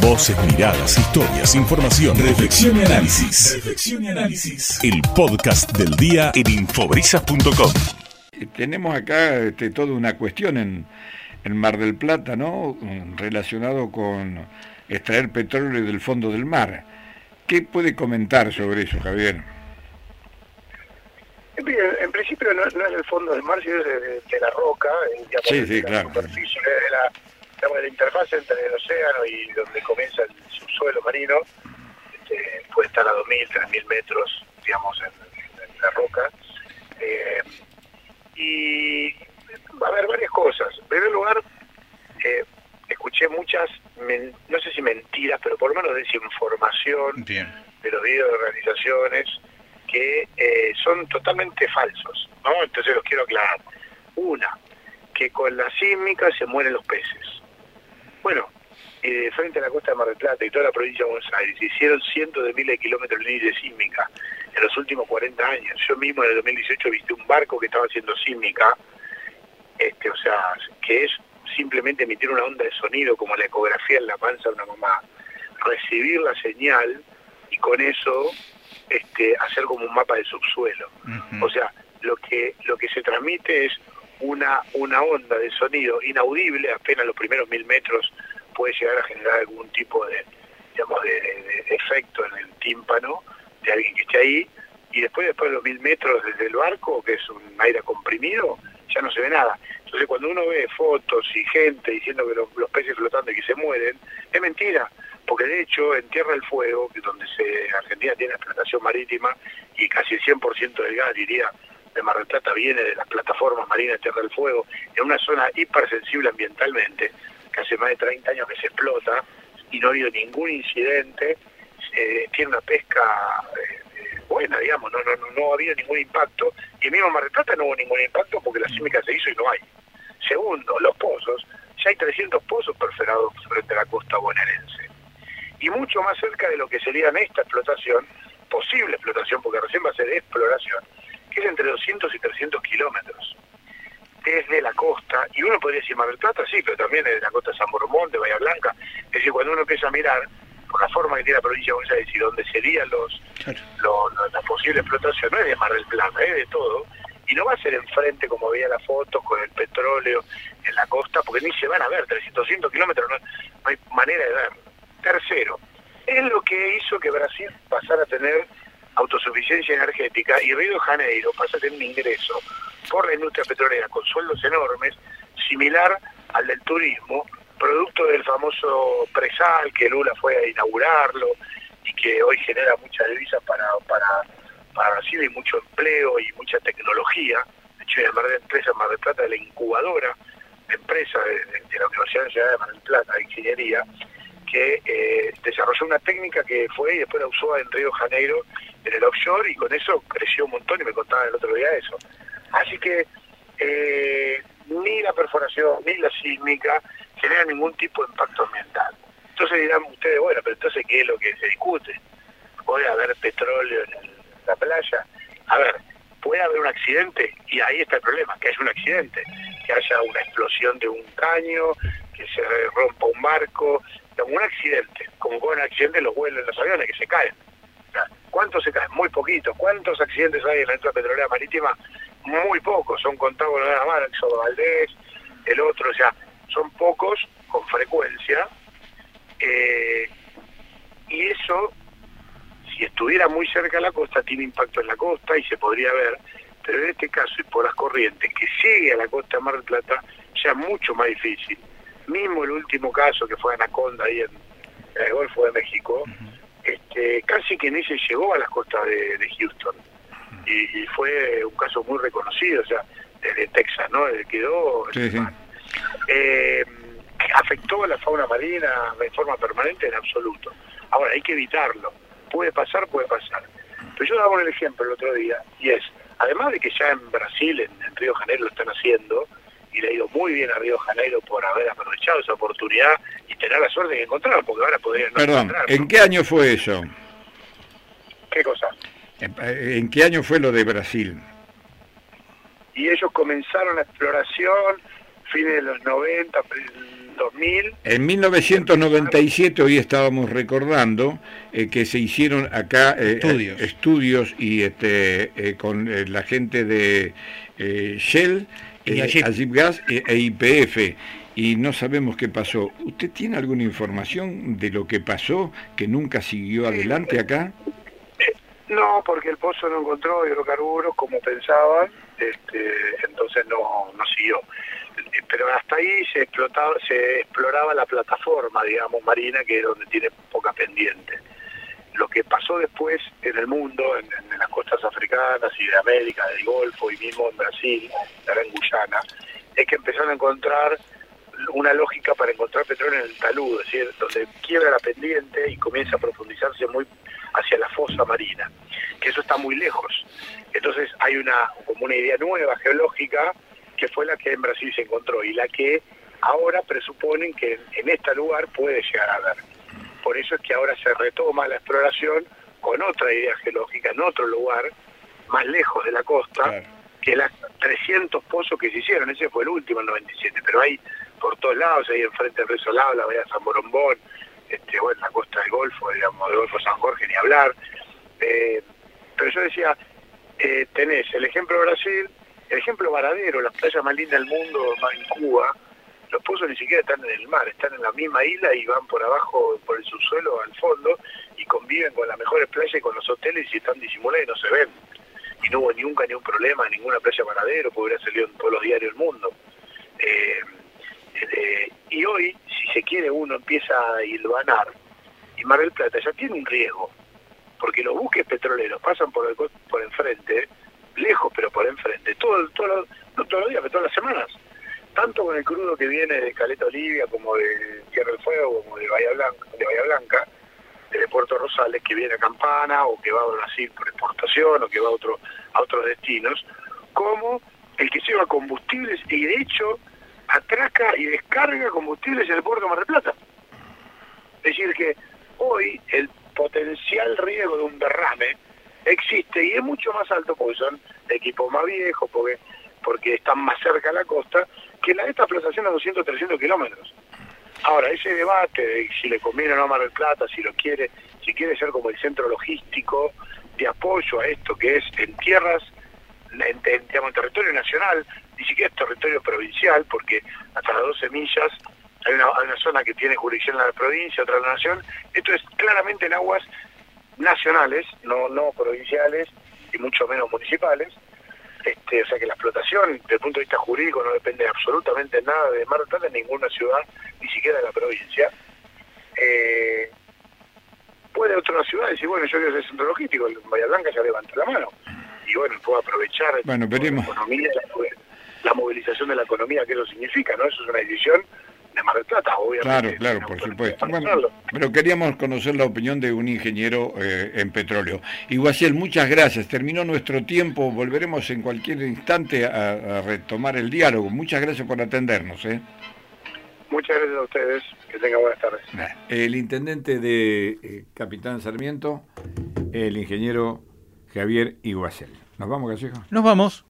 Voces, miradas, historias, información, reflexión y análisis. Reflexión y análisis. El podcast del día en infobrisas.com. Tenemos acá este, toda una cuestión en, en Mar del Plata, ¿no? Relacionado con extraer petróleo del fondo del mar. ¿Qué puede comentar sobre eso, Javier? En, principio no, es del fondo del mar, sino de, la roca, sí, sí, la superficie de la, de la interfaz entre el océano y donde comienza el subsuelo marino, este, puede estar a 2.000, 3.000 metros, digamos, en, la roca. Eh, y va a haber varias cosas. En primer lugar, eh, escuché muchas, no sé si mentiras, pero por lo menos desinformación de los videos de organizaciones que eh, son totalmente falsos. ¿no? Entonces los quiero aclarar. Una, que con la sísmica se mueren los peces. Bueno, eh, frente a la costa de Mar del Plata y toda la provincia de Buenos Aires, se hicieron cientos de miles de kilómetros de línea sísmica en los últimos 40 años. Yo mismo en el 2018 viste un barco que estaba haciendo sísmica, este, o sea, que es simplemente emitir una onda de sonido como la ecografía en la panza de una mamá, recibir la señal y con eso este, hacer como un mapa de subsuelo. O sea, lo que, lo que se transmite es una, una onda de sonido inaudible, apenas los primeros mil metros puede llegar a generar algún tipo de, digamos, de, efecto en el tímpano de alguien que esté ahí, y después, después de los mil metros desde el barco, que es un aire comprimido, ya no se ve nada. Entonces cuando uno ve fotos y gente diciendo que los, peces flotando y que se mueren, es mentira, porque de hecho en Tierra del Fuego, que donde se, Argentina tiene explotación marítima y casi el 100% del gas, diría, de Mar viene de las plataformas marinas de Tierra del Fuego, en una zona hipersensible ambientalmente, que hace más de 30 años que se explota y no ha habido ningún incidente, eh, tiene una pesca eh, eh, buena, digamos, no, no, no, ha habido ningún impacto, y mismo en Mar del Plata no hubo ningún impacto porque la sísmica se hizo y no hay. Segundo, los pozos, ya hay 300 pozos perforados frente a la costa bonaerense. Y mucho más cerca de lo que sería esta explotación, posible explotación, porque recién va a ser exploración, que es entre 200 y 300 kilómetros desde la costa, y uno podría decir Mar del Plata, sí, pero también desde la costa de San Boromón, de Bahía Blanca, es decir, cuando uno empieza a mirar por la forma que tiene la provincia de Buenos Aires y donde serían los, la posible explotación, no es de Mar del Plata, es de todo, y no va a ser enfrente como veía la foto con el petróleo en la costa, porque ni se van a ver, 300, 200 kilómetros no, hay manera de ver. Tercero, es lo que hizo que Brasil pasara a tener autosuficiencia energética y Río de Janeiro pasa a tener un ingreso por la industria petrolera con sueldos enormes, similar al del turismo, producto del famoso presal que Lula fue a inaugurarlo y que hoy genera muchas divisas para, para para Brasil hay mucho empleo y mucha tecnología. De hecho, hay de Empresa Mar del Plata, la incubadora de empresa de, la Universidad Nacional de Mar del Plata, de Ingeniería, que eh, desarrolló una técnica que fue y después la usó en Río de Janeiro en el offshore y con eso creció un montón y me contaba el otro día eso. Así que eh, ni la perforación ni la sísmica generan ningún tipo de impacto ambiental. Entonces dirán ustedes, bueno, pero entonces ¿qué es lo que se discute? Puede haber petróleo en la playa. A ver, puede haber un accidente y ahí está el problema, que haya un accidente, que haya una explosión de un caño, que se rompa un barco, un accidente, como con un accidente los vuelos en los aviones que se caen. ¿Cuántos se caen? Muy poquitos. ¿Cuántos accidentes hay en la industria petrolera marítima? Muy pocos, son contados nada más, Sodo Valdés, el otro, o sea, son pocos con frecuencia. Eh, y eso si estuviera muy cerca de la costa, tiene impacto en la costa y se podría ver, pero en este caso y por las corrientes que sigue a la costa de Mar del Plata, ya mucho más difícil. Mismo el último caso que fue Anaconda ahí en, el Golfo de México, este, casi que ni se llegó a las costas de, Houston. Y, fue un caso muy reconocido, o sea, desde Texas, ¿no? Quedó... Eh, afectó a la fauna marina de forma permanente en absoluto. Ahora, hay que evitarlo puede pasar, puede pasar. Pero yo daba un ejemplo el otro día, y es, además de que ya en Brasil, en, Río de Janeiro lo están haciendo, y le ha ido muy bien a Río Janeiro por haber aprovechado esa oportunidad y tener la suerte de encontrarlo, porque ahora podrían no Perdón, ¿en qué año fue eso? ¿Qué cosa? ¿En, qué año fue lo de Brasil? Y ellos comenzaron la exploración fines de los 90, 2000. En 1997, hoy estábamos recordando eh, que se hicieron acá eh, Estudios. eh, estudios y este eh, con eh, la gente de eh, Shell, Y eh, Agip. Gas e, e IPF. Y no sabemos qué pasó. ¿Usted tiene alguna información de lo que pasó que nunca siguió adelante acá? No, porque el pozo no encontró hidrocarburos como pensaban, este, entonces no, no siguió. Ahí se explotaba, se exploraba la plataforma, digamos, marina, que es donde tiene poca pendiente. Lo que pasó después en el mundo, en, las costas africanas y de América, del Golfo y mismo en Brasil, ahora en Guyana, es que empezaron a encontrar una lógica para encontrar petróleo en el talud, es decir, donde quiebra la pendiente y comienza a profundizarse muy hacia la fosa marina, que eso está muy lejos. Entonces hay una como una idea nueva geológica que fue la que en Brasil se encontró y la que ahora presuponen que en, este lugar puede llegar a haber. Por eso es que ahora se retoma la exploración con otra idea geológica en otro lugar, más lejos de la costa, Claro. que las 300 pozos que se hicieron, ese fue el último en 97, pero hay por todos lados, ahí enfrente del Río Lado, la bahía de San Borombón, este, bueno, la costa del Golfo, digamos, del Golfo San Jorge, ni hablar. Eh, pero yo decía, eh, tenés el ejemplo de Brasil, el ejemplo Varadero, la playa más linda del mundo, más en Cuba, los pozos ni siquiera están en el mar, están en la misma isla y van por abajo, por el subsuelo al fondo, y conviven con las mejores playas y con los hoteles y están disimulados y no se ven. Y no hubo nunca ni un problema ninguna playa Varadero, porque hubiera salido en todos los diarios del mundo. Eh, eh, y hoy, si se quiere, uno empieza a hilvanar, y Mar del Plata ya tiene un riesgo, porque los buques petroleros pasan por, el, por enfrente, lejos pero por enfrente, todo, todo, no todos los días, pero todas las semanas. Tanto con el crudo que viene de Caleta Olivia, como de Tierra del Fuego, como de Bahía Blanca, de Bahía Blanca, de Puerto Rosales, que viene a Campana, o que va a Brasil por exportación, o que va a, otro, a otros destinos, como el que lleva combustibles y de hecho atraca y descarga combustibles en el puerto de Mar del Plata. Es decir, que hoy el potencial riesgo de un derrame y es mucho más alto porque son equipos más viejos, porque, porque están más cerca de la costa, que la de esta explotación a 200, 300 kilómetros. Ahora, ese debate de si le conviene o no a Mar del Plata, si lo quiere, si quiere ser como el centro logístico de apoyo a esto que es en tierras, en, en, digamos, en territorio nacional, ni siquiera es territorio provincial, porque hasta las 12 millas hay una, hay una zona que tiene jurisdicción en la provincia, otra en la nación. Esto es claramente en aguas nacionales, no, no provinciales y mucho menos municipales. Este, o sea que la explotación, desde el punto de vista jurídico, no depende absolutamente nada de Mar del Plata en ninguna ciudad, ni siquiera de la provincia. Eh, puede otra ciudad decir, bueno, yo quiero ser centro logístico, el Bahía Blanca ya levanta la mano. Y bueno, puedo aprovechar Bueno, la economía, la, la movilización de la economía que eso significa, ¿no? Eso es una decisión de Mar del Plata, obviamente. Claro, claro, No, por supuesto. Bueno, pero queríamos conocer la opinión de un ingeniero eh, en petróleo. Iguaciel, muchas gracias. Terminó nuestro tiempo. Volveremos en cualquier instante a, a retomar el diálogo. Muchas gracias por atendernos. ¿eh? Muchas gracias a ustedes, que tengan buenas tardes. El intendente de eh, Capitán Sarmiento, el ingeniero Javier Iguacel. ¿Nos vamos, Callejo? Nos vamos.